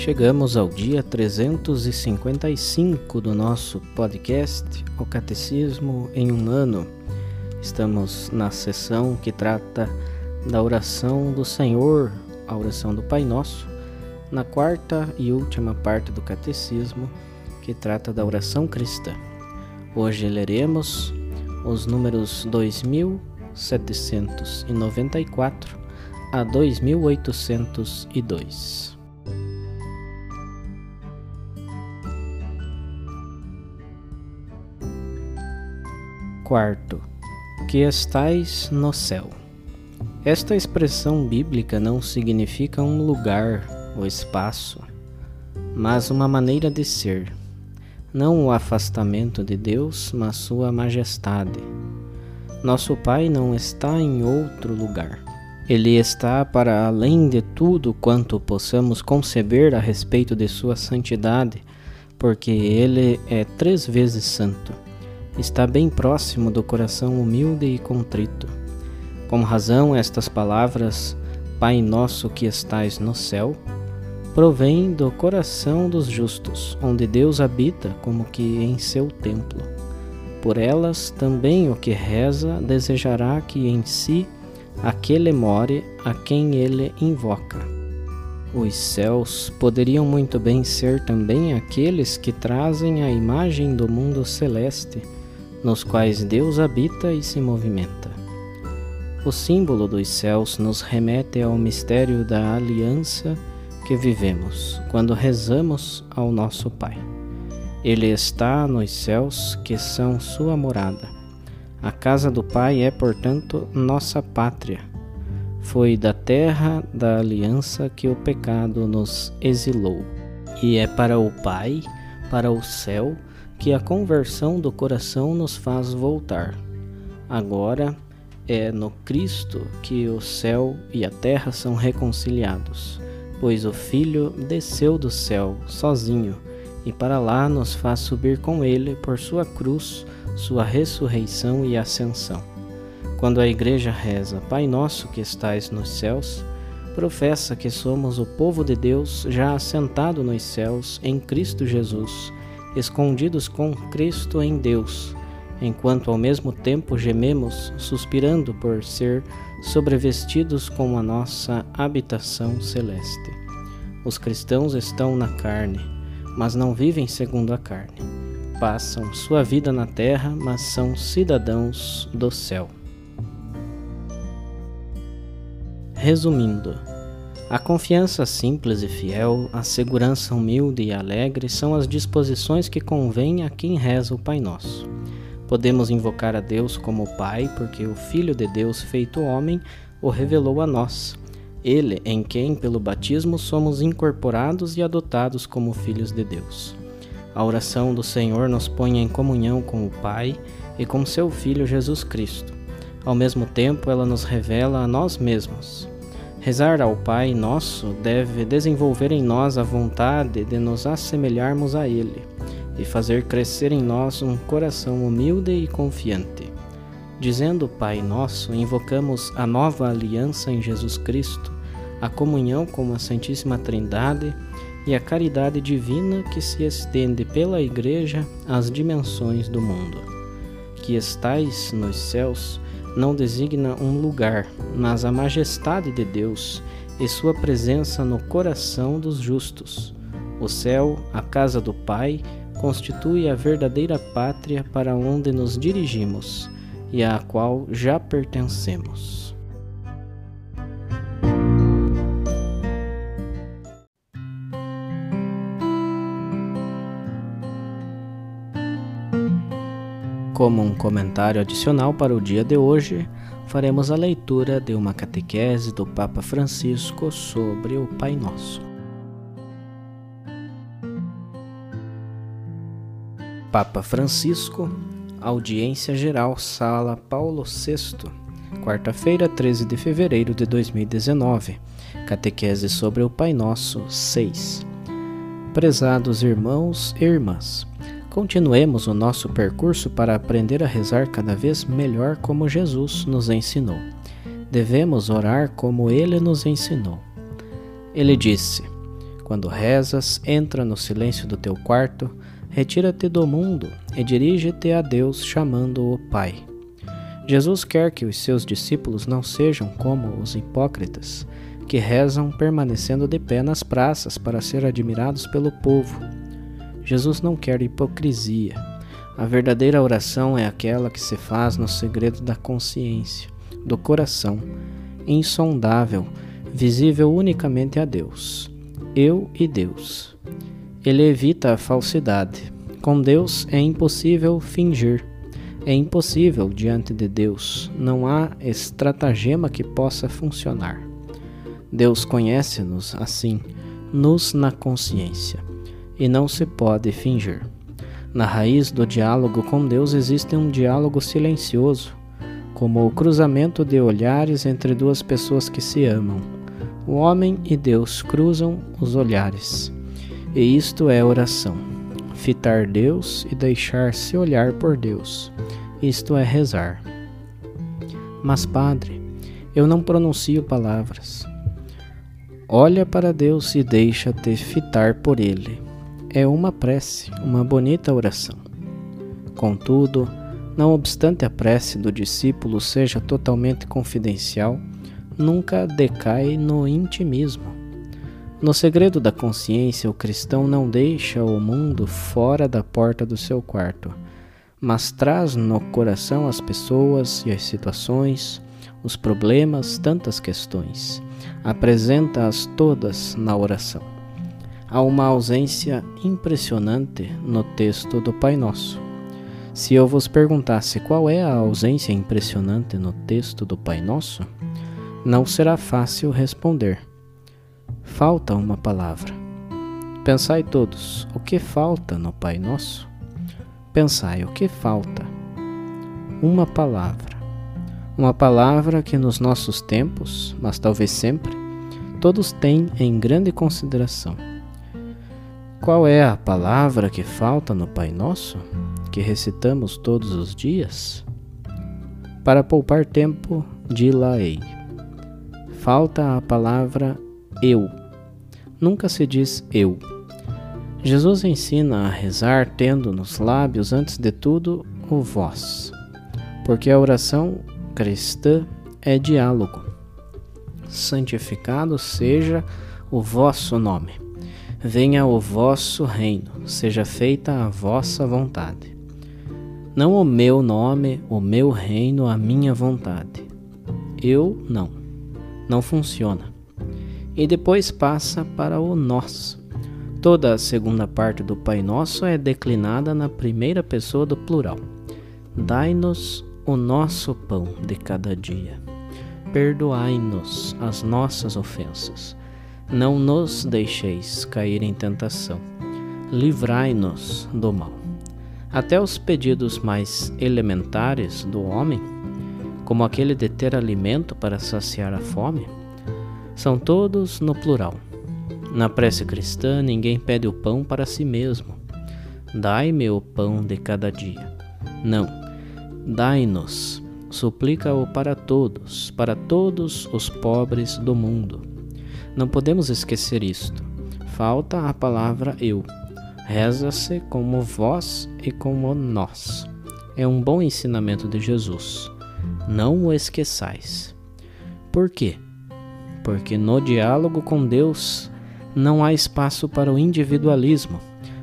Chegamos ao dia 355 do nosso podcast, O Catecismo em um Ano. Estamos na sessão que trata da oração do Senhor, a oração do Pai Nosso, na quarta e última parte do Catecismo, que trata da oração cristã. Hoje leremos os números 2794 a 2802. Quarto, que estais no céu. Esta expressão bíblica não significa um lugar ou espaço, mas uma maneira de ser. Não o afastamento de Deus, mas sua majestade. Nosso Pai não está em outro lugar. Ele está para além de tudo quanto possamos conceber a respeito de sua santidade, porque ele é três vezes santo está bem próximo do coração humilde e contrito. Com razão, estas palavras, Pai nosso que estais no céu, provêm do coração dos justos, onde Deus habita como que em seu templo. Por elas também o que reza desejará que em si aquele more a quem ele invoca. Os céus poderiam muito bem ser também aqueles que trazem a imagem do mundo celeste nos quais Deus habita e se movimenta. O símbolo dos céus nos remete ao mistério da aliança que vivemos quando rezamos ao nosso Pai. Ele está nos céus que são sua morada. A casa do Pai é, portanto, nossa pátria. Foi da terra da aliança que o pecado nos exilou. E é para o Pai, para o céu, que a conversão do coração nos faz voltar. Agora é no Cristo que o céu e a terra são reconciliados, pois o Filho desceu do céu sozinho e para lá nos faz subir com ele por sua cruz, sua ressurreição e ascensão. Quando a igreja reza Pai nosso que estais nos céus, professa que somos o povo de Deus já assentado nos céus em Cristo Jesus escondidos com Cristo em Deus, enquanto ao mesmo tempo gememos, suspirando por ser sobrevestidos com a nossa habitação celeste. Os cristãos estão na carne, mas não vivem segundo a carne. Passam sua vida na terra, mas são cidadãos do céu. Resumindo, a confiança simples e fiel, a segurança humilde e alegre são as disposições que convêm a quem reza o Pai Nosso. Podemos invocar a Deus como Pai, porque o Filho de Deus, feito homem, o revelou a nós. Ele, em quem, pelo batismo, somos incorporados e adotados como filhos de Deus. A oração do Senhor nos põe em comunhão com o Pai e com seu Filho Jesus Cristo. Ao mesmo tempo, ela nos revela a nós mesmos. Rezar ao Pai Nosso deve desenvolver em nós a vontade de nos assemelharmos a Ele e fazer crescer em nós um coração humilde e confiante. Dizendo Pai Nosso, invocamos a nova aliança em Jesus Cristo, a comunhão com a Santíssima Trindade e a caridade divina que se estende pela Igreja às dimensões do mundo. Que estais nos céus, não designa um lugar, mas a majestade de Deus, e sua presença no coração dos justos. O céu, a casa do Pai, constitui a verdadeira pátria para onde nos dirigimos e à qual já pertencemos. Como um comentário adicional para o dia de hoje, faremos a leitura de uma catequese do Papa Francisco sobre o Pai Nosso. Papa Francisco, Audiência Geral, Sala Paulo VI, quarta-feira, 13 de fevereiro de 2019. Catequese sobre o Pai Nosso 6. Prezados irmãos e irmãs, continuemos o nosso percurso para aprender a rezar cada vez melhor como Jesus nos ensinou. Devemos orar como ele nos ensinou. Ele disse: Quando rezas, entra no silêncio do teu quarto Retira-te do mundo e dirige-te a Deus, chamando-o Pai. Jesus quer que os seus discípulos não sejam como os hipócritas, que rezam permanecendo de pé nas praças para ser admirados pelo povo. Jesus não quer hipocrisia. A verdadeira oração é aquela que se faz no segredo da consciência, do coração, insondável, visível unicamente a Deus. Eu e Deus. Ele evita a falsidade. Com Deus é impossível fingir. É impossível diante de Deus. Não há estratagema que possa funcionar. Deus conhece-nos assim, nos na consciência, e não se pode fingir. Na raiz do diálogo com Deus existe um diálogo silencioso, como o cruzamento de olhares entre duas pessoas que se amam. O homem e Deus cruzam os olhares. E isto é oração: fitar Deus e deixar-se olhar por Deus. Isto é rezar. Mas, Padre, eu não pronuncio palavras. Olha para Deus e deixa-te fitar por Ele. É uma prece, uma bonita oração. Contudo, não obstante a prece do discípulo seja totalmente confidencial, nunca decai no intimismo no segredo da consciência, o cristão não deixa o mundo fora da porta do seu quarto, mas traz no coração as pessoas e as situações, os problemas, tantas questões. Apresenta-as todas na oração. Há uma ausência impressionante no texto do Pai Nosso. Se eu vos perguntasse qual é a ausência impressionante no texto do Pai Nosso, não será fácil responder falta uma palavra. Pensai todos, o que falta no Pai Nosso? Pensai, o que falta? Uma palavra. Uma palavra que nos nossos tempos, mas talvez sempre, todos têm em grande consideração. Qual é a palavra que falta no Pai Nosso, que recitamos todos os dias? Para poupar tempo, dilaei. Falta a palavra eu nunca se diz eu. Jesus ensina a rezar tendo nos lábios, antes de tudo, o vós, porque a oração cristã é diálogo. Santificado seja o vosso nome, venha o vosso reino, seja feita a vossa vontade. Não o meu nome, o meu reino, a minha vontade. Eu não. Não funciona e depois passa para o nós. Toda a segunda parte do Pai Nosso é declinada na primeira pessoa do plural. Dai-nos o nosso pão de cada dia. Perdoai-nos as nossas ofensas. Não nos deixeis cair em tentação. Livrai-nos do mal. Até os pedidos mais elementares do homem, como aquele de ter alimento para saciar a fome, são todos no plural. Na prece cristã, ninguém pede o pão para si mesmo. Dai-me o pão de cada dia. Não. Dai-nos. Suplica-o para todos, para todos os pobres do mundo. Não podemos esquecer isto. Falta a palavra eu. Reza-se como vós e como nós. É um bom ensinamento de Jesus. Não o esqueçais. Por quê? porque no diálogo com Deus não há espaço para o individualismo.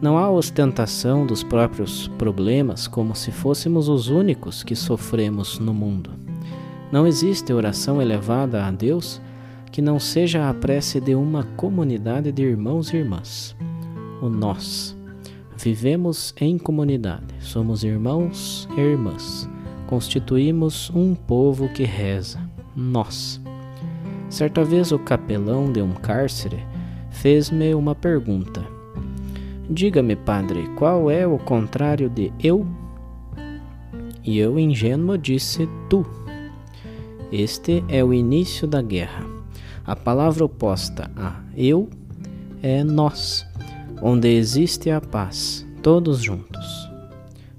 Não há ostentação dos próprios problemas como se fôssemos os únicos que sofremos no mundo. Não existe oração elevada a Deus que não seja a prece de uma comunidade de irmãos e irmãs. O nós. Vivemos em comunidade, somos irmãos e irmãs. Constituímos um povo que reza. Nós. Certa vez o capelão de um cárcere fez-me uma pergunta. Diga-me, padre, qual é o contrário de eu? E eu, ingênuo, disse tu. Este é o início da guerra. A palavra oposta a eu é nós, onde existe a paz, todos juntos.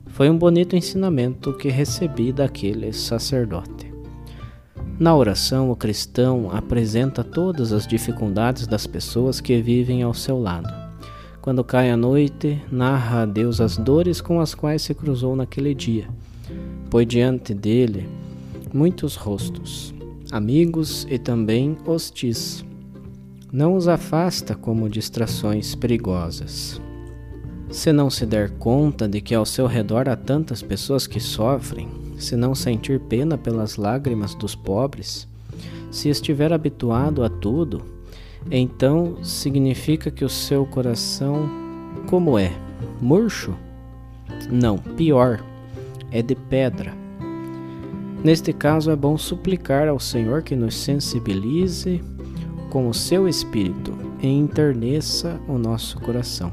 Foi um bonito ensinamento que recebi daquele sacerdote. Na oração, o cristão apresenta todas as dificuldades das pessoas que vivem ao seu lado. Quando cai a noite, narra a Deus as dores com as quais se cruzou naquele dia. Põe diante dele muitos rostos, amigos e também hostis. Não os afasta como distrações perigosas. Se não se der conta de que ao seu redor há tantas pessoas que sofrem, se não sentir pena pelas lágrimas dos pobres, se estiver habituado a tudo, então significa que o seu coração, como é? Murcho? Não, pior, é de pedra. Neste caso, é bom suplicar ao Senhor que nos sensibilize com o seu espírito e enterneça o nosso coração.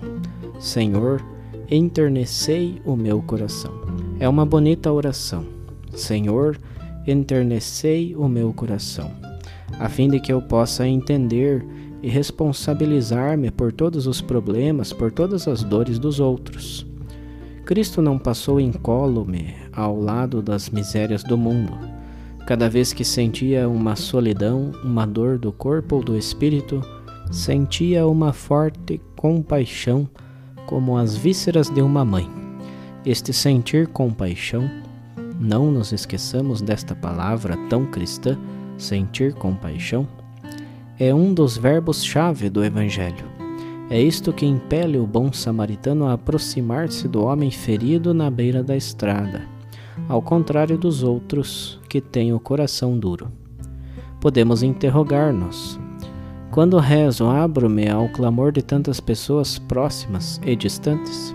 Senhor, enternecei o meu coração. É uma bonita oração Senhor, enternecei o meu coração, a fim de que eu possa entender e responsabilizar-me por todos os problemas, por todas as dores dos outros. Cristo não passou incólume ao lado das misérias do mundo. Cada vez que sentia uma solidão, uma dor do corpo ou do espírito, sentia uma forte compaixão, como as vísceras de uma mãe. Este sentir compaixão não nos esqueçamos desta palavra tão cristã, sentir compaixão, é um dos verbos-chave do Evangelho. É isto que impele o bom samaritano a aproximar-se do homem ferido na beira da estrada, ao contrário dos outros que têm o coração duro. Podemos interrogar-nos: quando rezo, abro-me ao clamor de tantas pessoas próximas e distantes?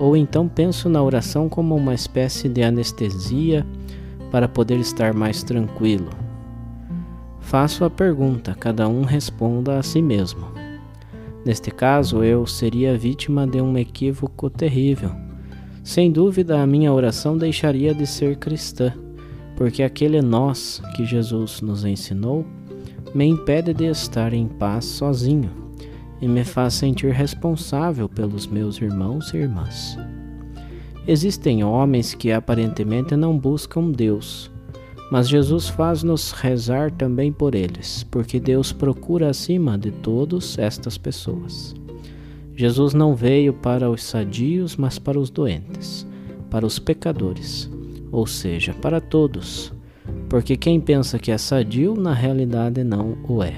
ou então penso na oração como uma espécie de anestesia para poder estar mais tranquilo. Faço a pergunta, cada um responda a si mesmo. Neste caso, eu seria vítima de um equívoco terrível. Sem dúvida, a minha oração deixaria de ser cristã, porque aquele nós que Jesus nos ensinou me impede de estar em paz sozinho e me faz sentir responsável pelos meus irmãos e irmãs. Existem homens que aparentemente não buscam Deus, mas Jesus faz-nos rezar também por eles, porque Deus procura acima de todos estas pessoas. Jesus não veio para os sadios, mas para os doentes, para os pecadores, ou seja, para todos, porque quem pensa que é sadio, na realidade não o é.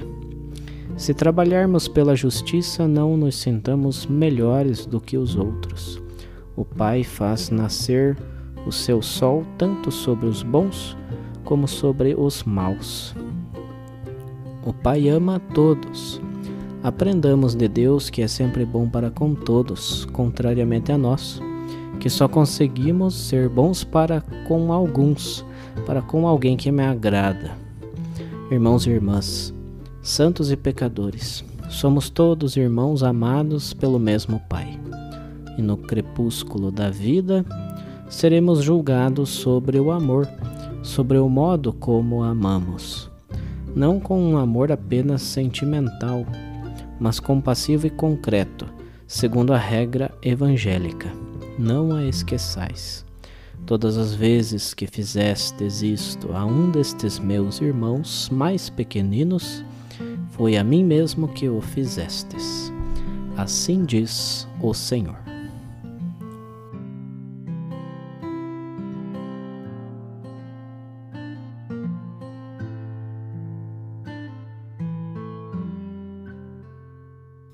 Se trabalharmos pela justiça, não nos sintamos melhores do que os outros. O Pai faz nascer o seu sol tanto sobre os bons como sobre os maus. O Pai ama a todos. Aprendamos de Deus que é sempre bom para com todos, contrariamente a nós, que só conseguimos ser bons para com alguns, para com alguém que me agrada. Irmãos e irmãs, santos e pecadores, somos todos irmãos amados pelo mesmo Pai. E no crepúsculo da vida, seremos julgados sobre o amor, sobre o modo como amamos. Não com um amor apenas sentimental, mas compassivo e concreto, segundo a regra evangélica. Não a esqueçais. Todas as vezes que fizestes isto a um destes meus irmãos mais pequeninos, foi a mim mesmo que o fizestes. Assim diz o Senhor.